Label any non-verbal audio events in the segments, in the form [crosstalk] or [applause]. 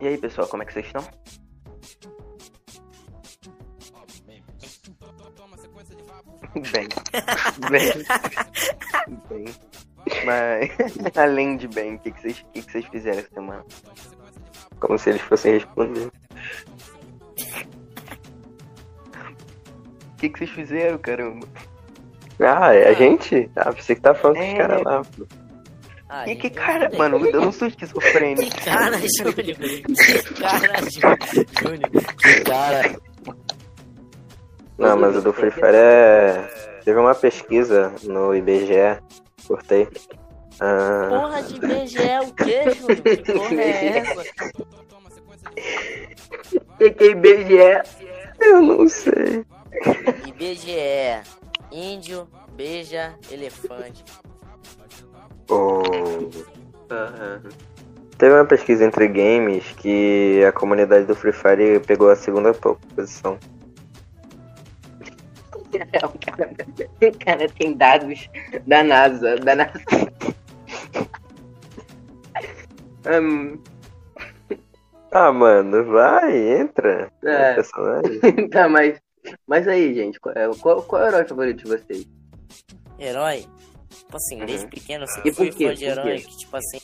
E aí, pessoal, como é que vocês estão? Bem. Bem. Bem. Mas, [laughs] além de bem, o que, que, vocês, que, que vocês fizeram essa semana? Como se eles fossem responder. O que, que vocês fizeram, caramba? Ah, é a gente? Ah, você que tá falando é... com os caras lá. Pô. Ah, que, cara, mano, eu não sou esquizofrênico. Que cara, [laughs] Júnior. Que cara, Júnior. Que cara. Não, mas o do Free Fire é. Teve uma pesquisa no IBGE, cortei. Ah... Porra de IBGE, o que, Júnior? Que porra é [laughs] essa? O que é IBGE? Eu não sei. IBGE. Índio beija elefante. Oh. Uhum. Teve uma pesquisa entre games que a comunidade do Free Fire pegou a segunda posição. o, cara, o cara tem dados da NASA. Da NASA. [laughs] um... Ah, mano, vai, entra. É. [laughs] tá, mas, mas aí, gente, qual, é, qual, qual é o herói favorito de vocês? Herói? Tipo assim, uhum. desde pequeno eu sempre fui fã de herói que, tipo assim,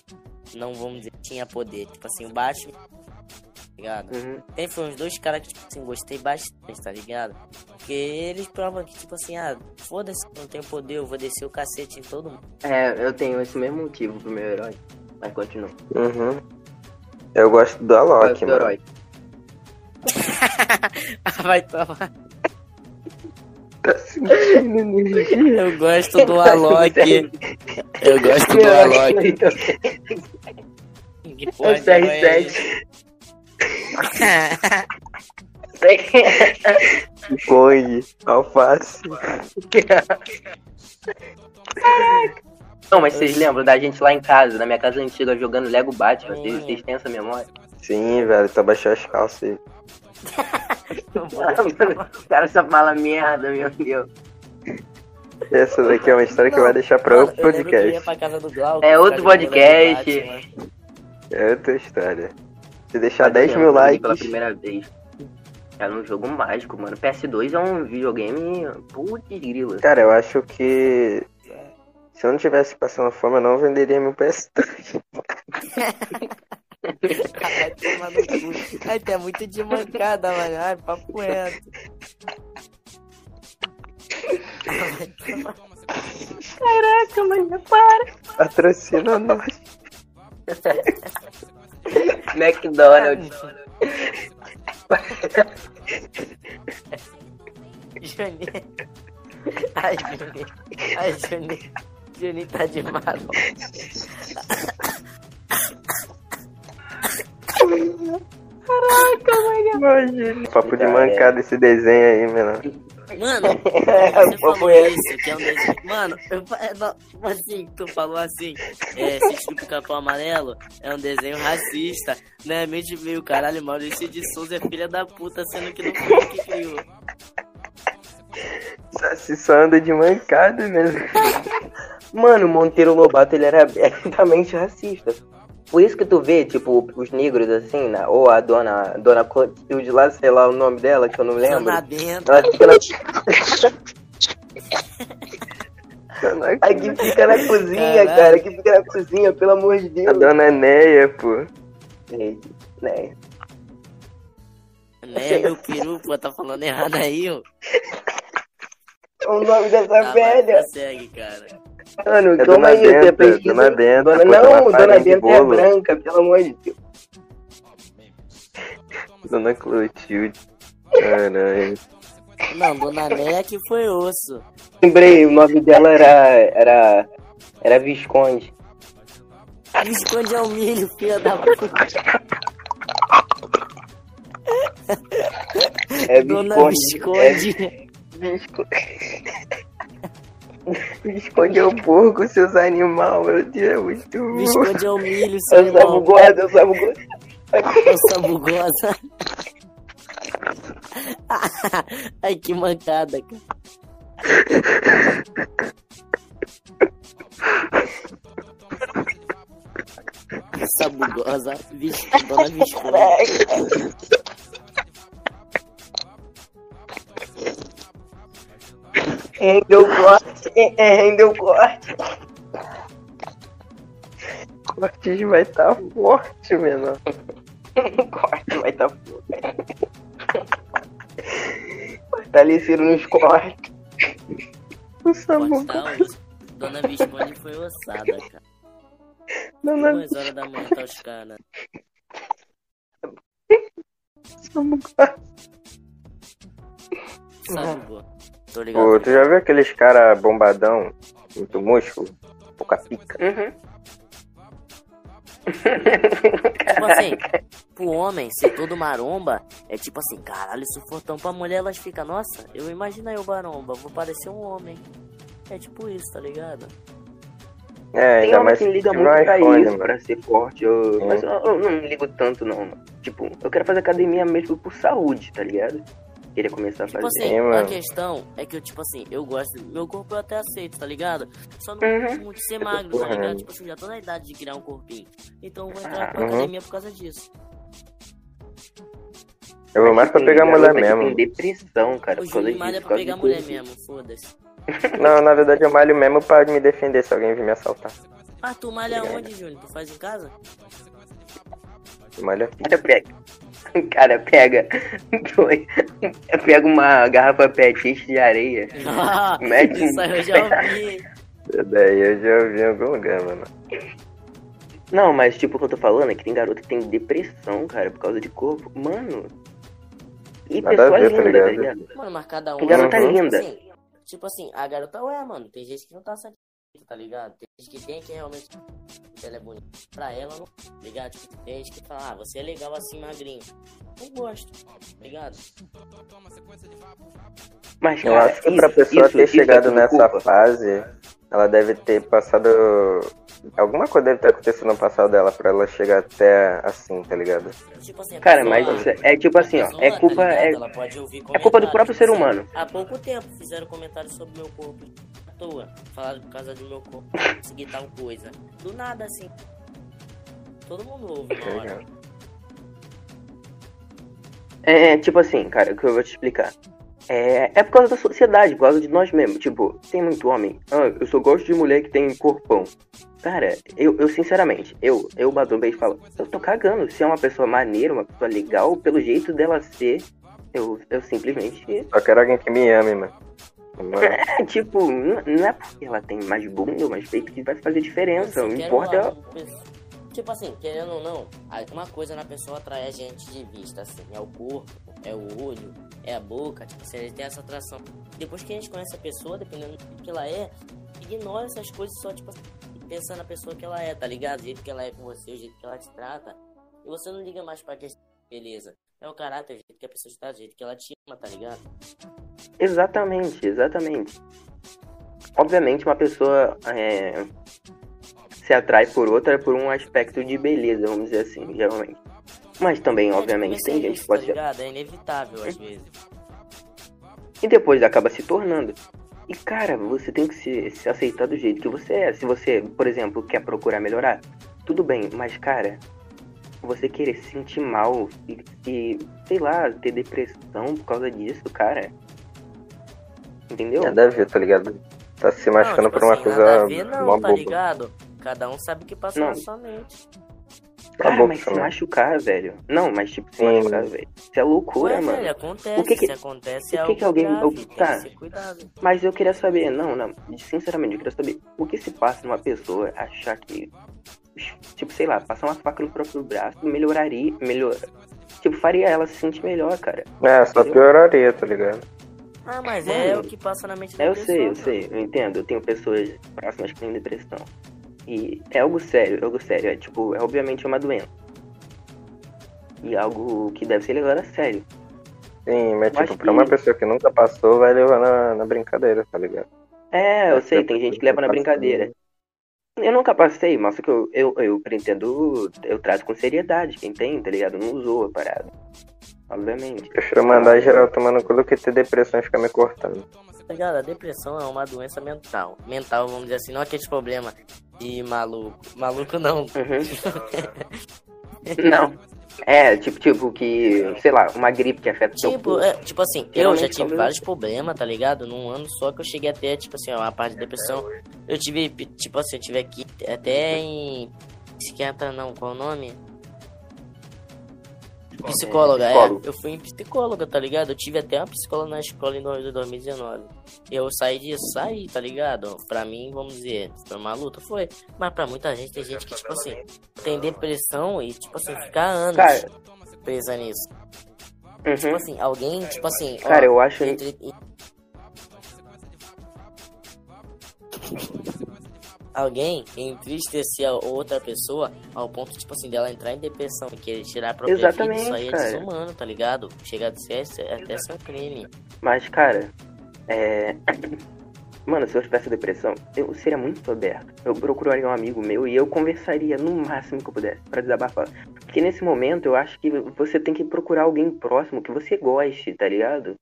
não vamos dizer, tinha poder. Tipo assim, o Batman, tá ligado? Uhum. Tem foi uns dois caras que, tipo assim, gostei bastante, tá ligado? Porque eles provam que, tipo assim, ah, foda-se, não tenho poder, eu vou descer o cacete em todo mundo. É, eu tenho esse mesmo motivo pro meu herói. Mas continua. Uhum. Eu gosto do Alok, mano. Herói. [laughs] Vai tomar. Tá [laughs] Eu gosto do Alok. Eu gosto do Alok. Que porra de CR7. Kong, alface. Não, mas vocês lembram da gente lá em casa, na minha casa antiga, jogando Lego Batman? Vocês, vocês têm essa memória? Sim, velho, tu abaixou as calças aí. O cara só fala merda, meu Deus. Essa daqui é uma história não, que vai deixar pra outro podcast. Glauco, é outro podcast. É outra história. Se deixar 10 mil likes. Pela primeira vez. É um jogo mágico, mano. PS2 é um videogame. Putz, grila. Cara, eu acho que. Se eu não tivesse passando fome, eu não venderia meu PS3. [laughs] Ai, é muito de mancada, mano. Ai, papo reto. Caraca, mano, para. Patrocina nós. McDonald's. Juninho. Ai, Juninho. Ai, Juninho. Juninho tá de mal. Caraca, mano. Imagina. Papo de mancada esse desenho aí, mano. Mano, [laughs] você falou isso, que é um desenho. Mano, eu, assim, tu falou assim, é, Sítio do Capão Amarelo é um desenho racista, né? Mente meio caralho, Maurício de Souza é filha da puta, sendo que não foi ele que criou. Se só anda de mancada mesmo. [laughs] Mano, o Monteiro Lobato ele era abertamente racista. Por isso que tu vê, tipo, os negros assim, né? ou a dona, dona Clotilde lá, sei lá o nome dela, que eu não lembro. Dona Benta. Ela fica na... Aqui fica na cozinha, Caralho. cara. Aqui fica na cozinha, pelo amor de Deus. A dona Neia, pô. Neia. Neia, meu peru, pô, tá falando errado aí, ó. O nome dessa tá, velha. Segue, cara. Mano, é toma aí, Benta, pesquisa. Dona Benta. Dona, não, Dona Benta é branca, pelo amor de Deus. Dona Clotilde. Caralho. Não, Dona Néia que foi osso. Lembrei, o nome dela era. Era. Era Visconde. Visconde é o milho, filha da puta. É Visconde. Dona Visconde. É... Visconde. [laughs] Esconde o porco, seus animais, meu Deus, é muito Me esconde o milho, seu Eu sou bugosa, eu sou bugosa. Eu sou bugosa. [laughs] Ai, que mancada, cara. Goza, bicho, dona Visconde. Rendeu corte, é, rendeu corte. Cortes vai estar tá forte, menor. corte vai estar tá forte. Fortalecido nos cortes. O. Tá Dona Visconde foi ossada, cara. Dona... Duas horas da manhã tá os caras. Samu Sabe, boa. Tô ligado. Pô, tu já viu aqueles cara bombadão, muito músculo, pouca pica? Uhum. [laughs] tipo assim, pro homem ser todo maromba, é tipo assim, caralho, isso for tão pra mulher, elas ficam, nossa, eu imagino eu maromba, vou parecer um homem. É tipo isso, tá ligado? É, Tem homem que liga muito pra iPhone, isso, mano. pra ser forte. Eu... Mas eu, eu, não ligo tanto, não. Tipo, eu quero fazer academia mesmo por saúde, tá ligado? Queria começar tipo a fazer. Assim, é, a questão é que eu, tipo assim, eu gosto. Meu corpo eu até aceito, tá ligado? Só não uhum. gosto muito de ser magro, tá ligado? Tipo assim, já tô na idade de criar um corpinho. Então eu vou entrar ah, pra uhum. academia por causa disso. Eu vou mais pra pegar mulher mesmo. Tem depressão, cara. O Júlio malha pra pegar mulher mesmo, foda-se. [laughs] Não, na verdade eu malho mesmo pra me defender se alguém vir me assaltar. Ah, tu malha onde, Júnior? Tu faz em casa? Malha aqui. [laughs] O cara pega. [laughs] pega uma garrafa pet de areia. Ah, [laughs] mete isso aí eu já ouvi. Daí eu já ouvi em algum lugar, mano. Não, mas tipo, o que eu tô falando é que tem garota que tem depressão, cara, por causa de corpo. Mano. E Nada pessoa ver, tá linda, tá ligado? Mano, mas cada um. Que garota uhum. linda. Tipo assim, tipo assim, a garota ué, mano. Tem gente que não tá satisfeita tá ligado? Tem gente que tem que realmente ela é bonita. Pra ela, não, tá ligado? Tipo, tem gente que fala, ah, você é legal assim, magrinho. Não gosto, tá ligado? Mas, eu acho que pra pessoa isso, ter isso chegado é nessa culpa. fase, ela deve ter passado. Alguma coisa deve ter acontecido no passado dela pra ela chegar até assim, tá ligado? Tipo assim, Cara, mas é tipo assim, ó. É culpa. Tá é, é culpa do próprio ser humano. Há pouco tempo fizeram comentários sobre meu corpo toa. Falaram por causa do meu corpo, conseguir tal coisa. Do nada, assim. Todo mundo ouve na hora. É, tipo assim, cara, o que eu vou te explicar. É, é por causa da sociedade, por causa de nós mesmos. Tipo, tem muito homem. Ah, eu só gosto de mulher que tem corpão. Cara, eu, eu sinceramente, eu, eu bato um beijo e falo, eu tô cagando. Se é uma pessoa maneira, uma pessoa legal, pelo jeito dela ser, eu, eu simplesmente. Só quero alguém que me ame, mano. É, [laughs] tipo, não é porque ela tem mais bunda ou mais peito que vai fazer diferença. Não importa. Uma, tipo assim, querendo ou não, uma coisa na pessoa atrai a gente de vista, assim, é o corpo, é o olho, é a boca, tipo assim, ele tem essa atração. Depois que a gente conhece a pessoa, dependendo do que ela é, ignora essas coisas só, tipo assim, pensando na pessoa que ela é, tá ligado? O jeito que ela é com você, o jeito que ela te trata. E você não liga mais pra questão beleza. É o caráter, o jeito que a pessoa está, o jeito que ela te ama, tá ligado? Exatamente, exatamente. Obviamente uma pessoa é, se atrai por outra por um aspecto de beleza, vamos dizer assim, geralmente. Mas também, é, obviamente, tem gente que pode tá ser. É inevitável às vezes. E depois acaba se tornando. E cara, você tem que se, se aceitar do jeito que você é. Se você, por exemplo, quer procurar melhorar, tudo bem, mas cara, você querer se sentir mal e, e, sei lá, ter depressão por causa disso, cara. Entendeu? Nada a ver, tá ligado? Tá se machucando não, tipo por uma assim, coisa. Nada a ver, não, tá ligado? Cada um sabe o que passa não. na sua mente. Cara, mas se machucar, velho. Não, mas tipo, se machucar, velho. Isso é loucura, Ué, mano. Velho, acontece. O que que, se acontece, o que, que alguém. Grave, tá. Mas eu queria saber, não, não. Sinceramente, eu queria saber o que se passa numa pessoa achar que tipo, sei lá, passar uma faca no próprio braço melhoraria, melhor, tipo, faria ela se sentir melhor, cara. É, só Entendeu? pioraria, tá ligado? Ah, mas Mano, é o que passa na mente da é, Eu sei, eu sei, eu entendo. Eu tenho pessoas próximas que têm depressão. E é algo sério, é algo sério. É tipo, é obviamente uma doença. E algo que deve ser levado a sério. Sim, mas eu tipo, pra que... uma pessoa que nunca passou, vai levar na, na brincadeira, tá ligado? É, eu sei, tem gente que leva na brincadeira. Eu nunca passei, mas que eu, eu, eu pretendo. Eu trato com seriedade. Quem tem, tá ligado? Não usou a parada. Obviamente. Prefiro mandar geral tomando cu do que ter depressão e ficar me cortando. tá ligado? A depressão é uma doença mental. Mental, vamos dizer assim, não aquele problema de maluco. Maluco não. Uhum. [laughs] não. É, tipo, tipo, que, sei lá, uma gripe que afeta tipo, é, tipo assim, eu já tive vários problemas, tá ligado? Num ano só que eu cheguei até, tipo assim, uma parte de depressão. Eu tive, tipo assim, eu tive aqui até em psiquiatra não, qual o nome? Psicóloga, é. Eu fui em psicóloga, tá ligado? Eu tive até uma psicóloga na escola em 2019. Eu saí disso, saí, tá ligado? Pra mim, vamos dizer, foi uma luta, foi. Mas pra muita gente, tem gente que, tipo assim, tem depressão e, tipo assim, fica anos Cara... presa nisso. Uhum. Tipo assim, alguém, tipo assim. Cara, ó, eu acho. Entre alguém entristecer a outra pessoa ao ponto, tipo assim, dela entrar em depressão e querer tirar a própria Exatamente, vida, isso aí é cara. desumano, tá ligado? Chega a ser até ser um crime. Mas, cara, é... [coughs] Mano, se eu tivesse depressão, eu seria muito aberto. Eu procuraria um amigo meu e eu conversaria no máximo que eu pudesse para desabafar. Porque nesse momento eu acho que você tem que procurar alguém próximo que você goste, tá ligado?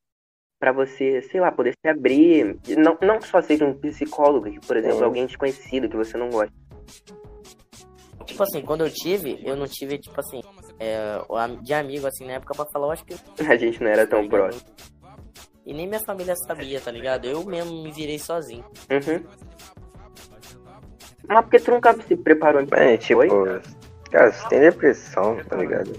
Para você, sei lá, poder se abrir. Não, não só seja um psicólogo, que, por exemplo, é. alguém desconhecido que você não gosta. Tipo assim, quando eu tive, eu não tive, tipo assim, é, de amigo, assim, na época pra falar, eu acho que. [laughs] A gente não era tão próximo. E nem minha família sabia, tá ligado? Eu mesmo me virei sozinho. Uhum. Mas porque tu nunca se preparou então? É, tipo, cara, você tem depressão, tá ligado?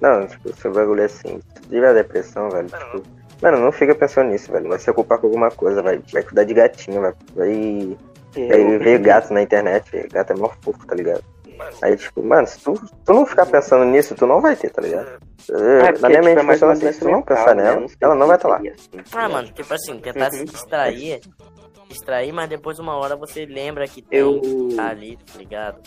Não, tipo, seu bagulho é assim. Se tiver depressão, velho, tipo. Mano, não fica pensando nisso, velho. Vai se ocupar com alguma coisa, vai, vai cuidar de gatinho, vai. Vai, vai ver gato na internet. Gato é mó fofo, tá ligado? Aí, tipo, mano, se tu, tu não ficar pensando nisso, tu não vai ter, tá ligado? É, na minha mente tipo, funciona assim, se tu não pensar nela, ela não vai estar tá lá. Ah, mano, tipo assim, tentar se distrair distrair, mas depois uma hora você lembra que tem eu... tá ali, tá ligado?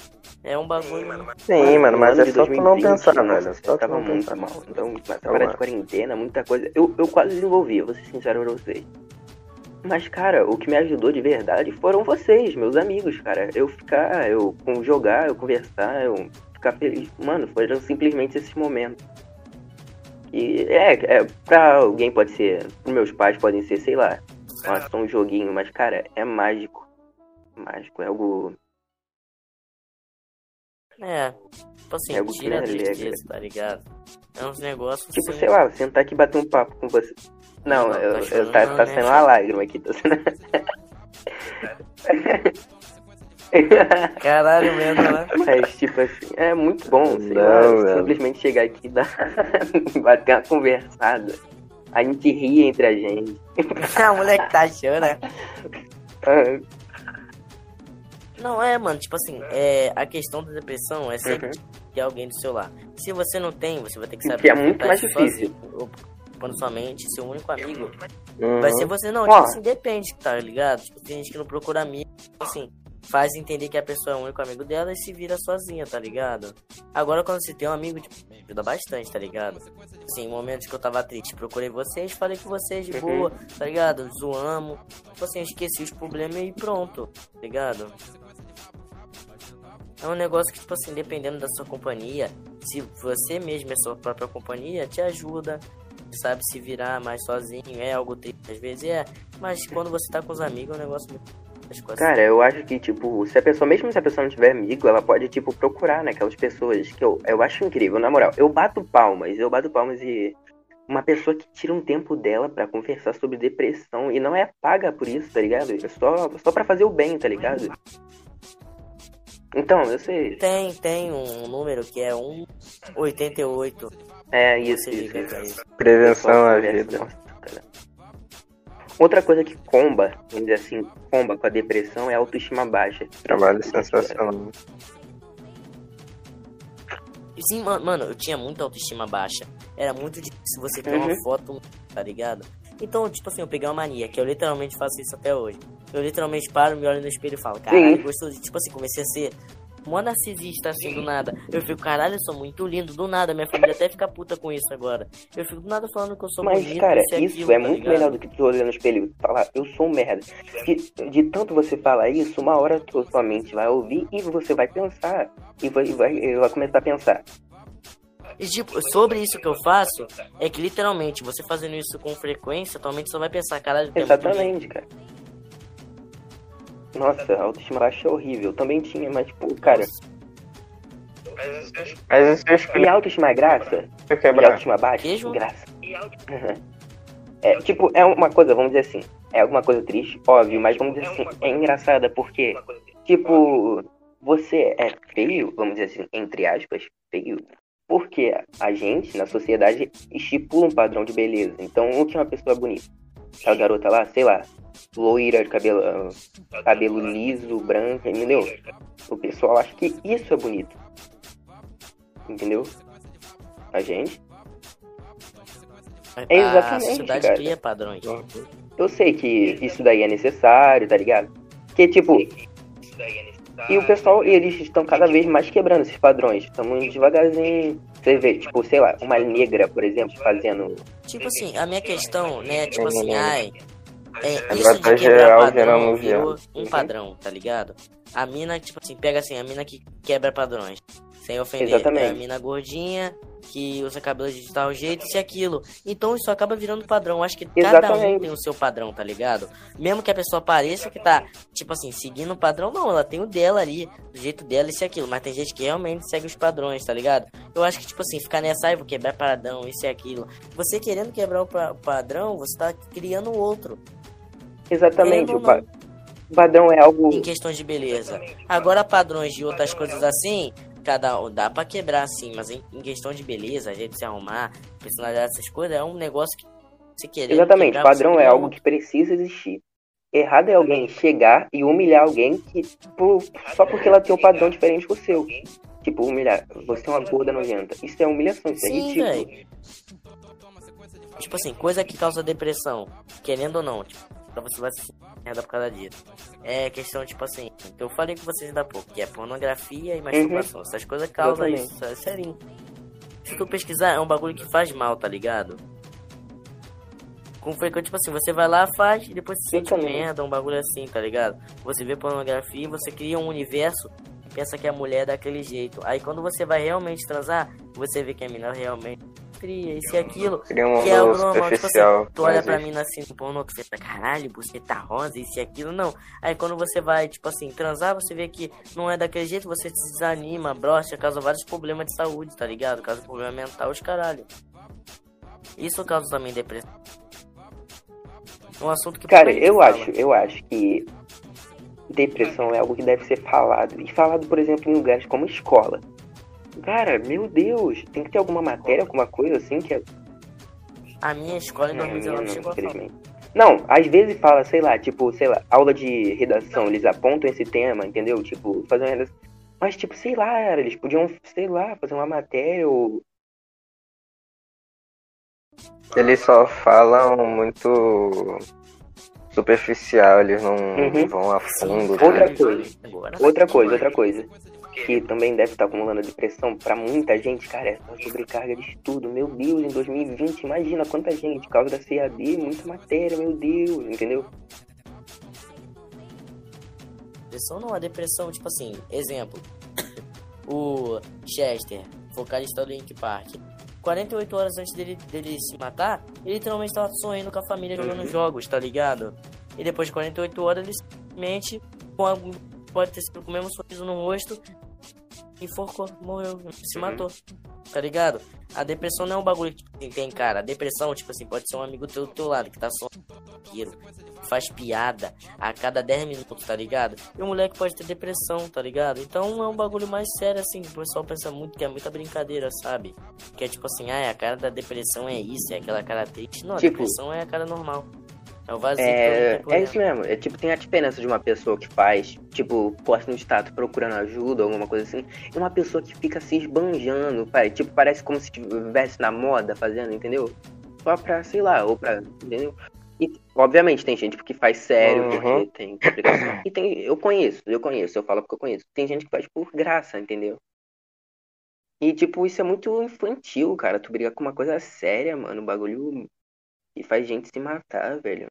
É um bagulho. Sim, mano, mas é só tu não pensar, velho. É só tava muito mal. Então, agora de quarentena, muita coisa. Eu, eu quase desenvolvi, vou ser sincero pra vocês. Mas, cara, o que me ajudou de verdade foram vocês, meus amigos, cara. Eu ficar, eu jogar, eu conversar, eu ficar feliz. Mano, foram simplesmente esses momentos. E é, é, pra alguém pode ser, pros meus pais podem ser, sei lá, nossa, um joguinho, mas, cara, é mágico. Mágico, é algo. É, tipo assim, é tira a tristeza, tá ligado? É uns negócios. Tipo, assim... sei lá, sentar aqui e bater um papo com você. Não, não eu, tá, eu, tá, tá né, sendo uma lágrima aqui, tá sendo. Caralho mesmo, né? [laughs] Mas, tipo assim, é muito bom, sei não, lá, simplesmente chegar aqui e dar... [laughs] bater uma conversada. A gente ri entre a gente. [laughs] a moleque tá achando, né? Não, é, mano, tipo assim, é, a questão da depressão é sempre uhum. ter alguém do seu lado. Se você não tem, você vai ter que saber. Que é muito mais difícil. Quando sua mente, seu único amigo, uhum. vai ser você. Não, tipo assim, depende, tá ligado? Tipo, tem gente que não procura amigo, assim faz entender que a pessoa é o único amigo dela e se vira sozinha, tá ligado? Agora, quando você tem um amigo, tipo, ajuda bastante, tá ligado? Assim, momentos que eu tava triste, procurei vocês, falei com vocês de boa, tá ligado? Zoamos, tipo assim, esqueci os problemas e pronto, tá ligado? É um negócio que, tipo assim, dependendo da sua companhia, se você mesmo é sua própria companhia, te ajuda, sabe se virar mais sozinho, é algo triste, às vezes é, mas quando você tá com os amigos é um negócio muito Cara, eu acho que, tipo, se a pessoa, mesmo se a pessoa não tiver amigo, ela pode, tipo, procurar, né, aquelas pessoas que eu, eu acho incrível, na moral. Eu bato palmas, eu bato palmas e uma pessoa que tira um tempo dela para conversar sobre depressão e não é paga por isso, tá ligado? É só, só pra fazer o bem, tá ligado? Então, eu sei. Tem, tem um número que é 188. É, isso, isso, isso. Prevenção à vida. Outra coisa que comba, vamos dizer assim, comba com a depressão é a autoestima baixa. Trabalho sensacional. Sim, mano, eu tinha muita autoestima baixa. Era muito difícil você ter uhum. uma foto, tá ligado? Então, tipo assim, eu peguei uma mania, que eu literalmente faço isso até hoje. Eu literalmente paro, me olho no espelho e falo, caralho, gostou de. Tipo assim, comecei a ser mó narcisista assim do nada. Eu fico, caralho, eu sou muito lindo, do nada. Minha família até fica puta com isso agora. Eu fico do nada falando que eu sou Mas, bonito. cara, isso, aquilo, é tá muito ligado? melhor do que tu olhando no espelho e falar, eu sou um merda. De, de tanto você falar isso, uma hora tua, sua mente vai ouvir e você vai pensar. E vai, vai, vai começar a pensar. E tipo, sobre isso que eu faço, é que literalmente, você fazendo isso com frequência, atualmente você vai pensar, caralho, Exatamente, cara. Nossa, a autoestima baixa é horrível. Também tinha, mas, tipo, cara. Mas E autoestima é graça? E autoestima baixa? Queijo? Graça. [laughs] É, tipo, é uma coisa, vamos dizer assim, é alguma coisa triste, óbvio, mas vamos dizer assim, é engraçada porque, tipo, você é feio, vamos dizer assim, entre aspas, feio, porque a gente, na sociedade, estipula um padrão de beleza. Então, o que é uma pessoa bonita? Aquela garota lá, sei lá, loira, cabelo, cabelo liso, branca, entendeu? O pessoal acha que isso é bonito. Entendeu? A gente. É exatamente. A sociedade cara. cria padrões. Eu sei que isso daí é necessário, tá ligado? Que tipo. E o pessoal, eles estão cada vez mais quebrando esses padrões. Estamos devagarzinho. Você vê, tipo, sei lá, uma negra, por exemplo, fazendo. Tipo assim, a minha questão, né, tipo assim, ai, é, isso de quebrar padrão virou um padrão, tá ligado? A mina, tipo assim, pega assim, a mina que quebra padrões. Sem ofender. Exatamente. É a mina gordinha que usa cabelo de tal jeito, e aquilo. Então isso acaba virando padrão. Acho que Exatamente. cada um tem o seu padrão, tá ligado? Mesmo que a pessoa pareça que tá, tipo assim, seguindo o padrão, não, ela tem o dela ali, do jeito dela, e aquilo. Mas tem gente que realmente segue os padrões, tá ligado? Eu acho que, tipo assim, ficar nessa, ai, vou quebrar padrão, isso e aquilo. Você querendo quebrar o padrão, você tá criando outro. Exatamente. O, pa padrão é algo. Em questões de beleza. Agora, padrões de outras coisas assim, cada dá para quebrar assim, mas em, em, questão de beleza, a gente se arrumar, personalidade, essas coisas, é um negócio que você querer. Exatamente, quebrar, padrão é algo que precisa existir. Errado é alguém chegar e humilhar alguém que por, só porque ela tem um padrão diferente do seu. Tipo, humilhar. Você é uma gorda nojenta. Isso é humilhação, isso é Sim, é ridículo. Véio. Tipo assim, coisa que causa depressão, querendo ou não. Tipo, então você vai se merda por causa disso. É questão, tipo assim, que eu falei com vocês ainda pouco, que é pornografia e masturbação. Uhum. Essas coisas causam isso, é sério. Se tu pesquisar, é um bagulho que faz mal, tá ligado? Com frequência, tipo assim, você vai lá, faz e depois se sente merda, um bagulho assim, tá ligado? Você vê pornografia, você cria um universo e pensa que a mulher é daquele jeito. Aí quando você vai realmente transar, você vê que a menina realmente cria, isso e aquilo. Cria um que é algo normal. Tipo assim, tu olha pra mim assim pornô que você tá, caralho, você tá rosa, isso e aquilo, não. Aí quando você vai, tipo assim, transar, você vê que não é daquele jeito, você se desanima, brocha, causa vários problemas de saúde, tá ligado? Causa problema mental, os caralho. Isso causa também depressão. Um assunto que Cara, eu fala. acho, eu acho que depressão é algo que deve ser falado. E falado, por exemplo, em lugares como escola. Cara, meu Deus, tem que ter alguma matéria, alguma coisa assim que é. A minha escola em 2019 chegou a falar. Não, às vezes fala, sei lá, tipo, sei lá, aula de redação, eles apontam esse tema, entendeu? Tipo, fazer uma redação. Mas, tipo, sei lá, eles podiam, sei lá, fazer uma matéria ou. Eles só falam muito superficial, eles não, uhum. vão a fundo. Outra coisa, outra coisa, outra coisa que também deve estar acumulando depressão para muita gente, cara, é a sobrecarga de estudo. Meu Deus, em 2020, imagina quanta gente, por causa da CAD, muita matéria, meu Deus, entendeu? Depressão não, a depressão, tipo assim, exemplo. [coughs] o Chester, vocalista do Link Park. 48 horas antes dele, dele se matar, ele literalmente estava sorrindo com a família jogando uhum. jogos, tá ligado? E depois de 48 horas, ele simplesmente, com a, pode ter sido com o mesmo sorriso no rosto, enforcou, morreu, se uhum. matou. Tá ligado? A depressão não é um bagulho que tem, cara. A depressão, tipo assim, pode ser um amigo teu do teu lado que tá só. Faz piada a cada 10 minutos, tá ligado? E o moleque pode ter depressão, tá ligado? Então é um bagulho mais sério, assim. O pessoal pensa muito que é muita brincadeira, sabe? Que é tipo assim, ah, a cara da depressão é isso, é aquela cara triste. Não, a tipo, depressão é a cara normal. É o vazio. É, é isso mesmo. É tipo, tem a diferença de uma pessoa que faz, tipo, posta no status procurando ajuda, alguma coisa assim, e uma pessoa que fica se esbanjando, pai. Tipo, parece como se estivesse na moda fazendo, entendeu? Só pra, sei lá, ou pra. Entendeu? E, obviamente, tem gente que faz sério, uhum. porque tem complicação. E tem. Eu conheço, eu conheço, eu falo porque eu conheço. Tem gente que faz por graça, entendeu? E, tipo, isso é muito infantil, cara. Tu brigar com uma coisa séria, mano. O bagulho. E faz gente se matar, velho.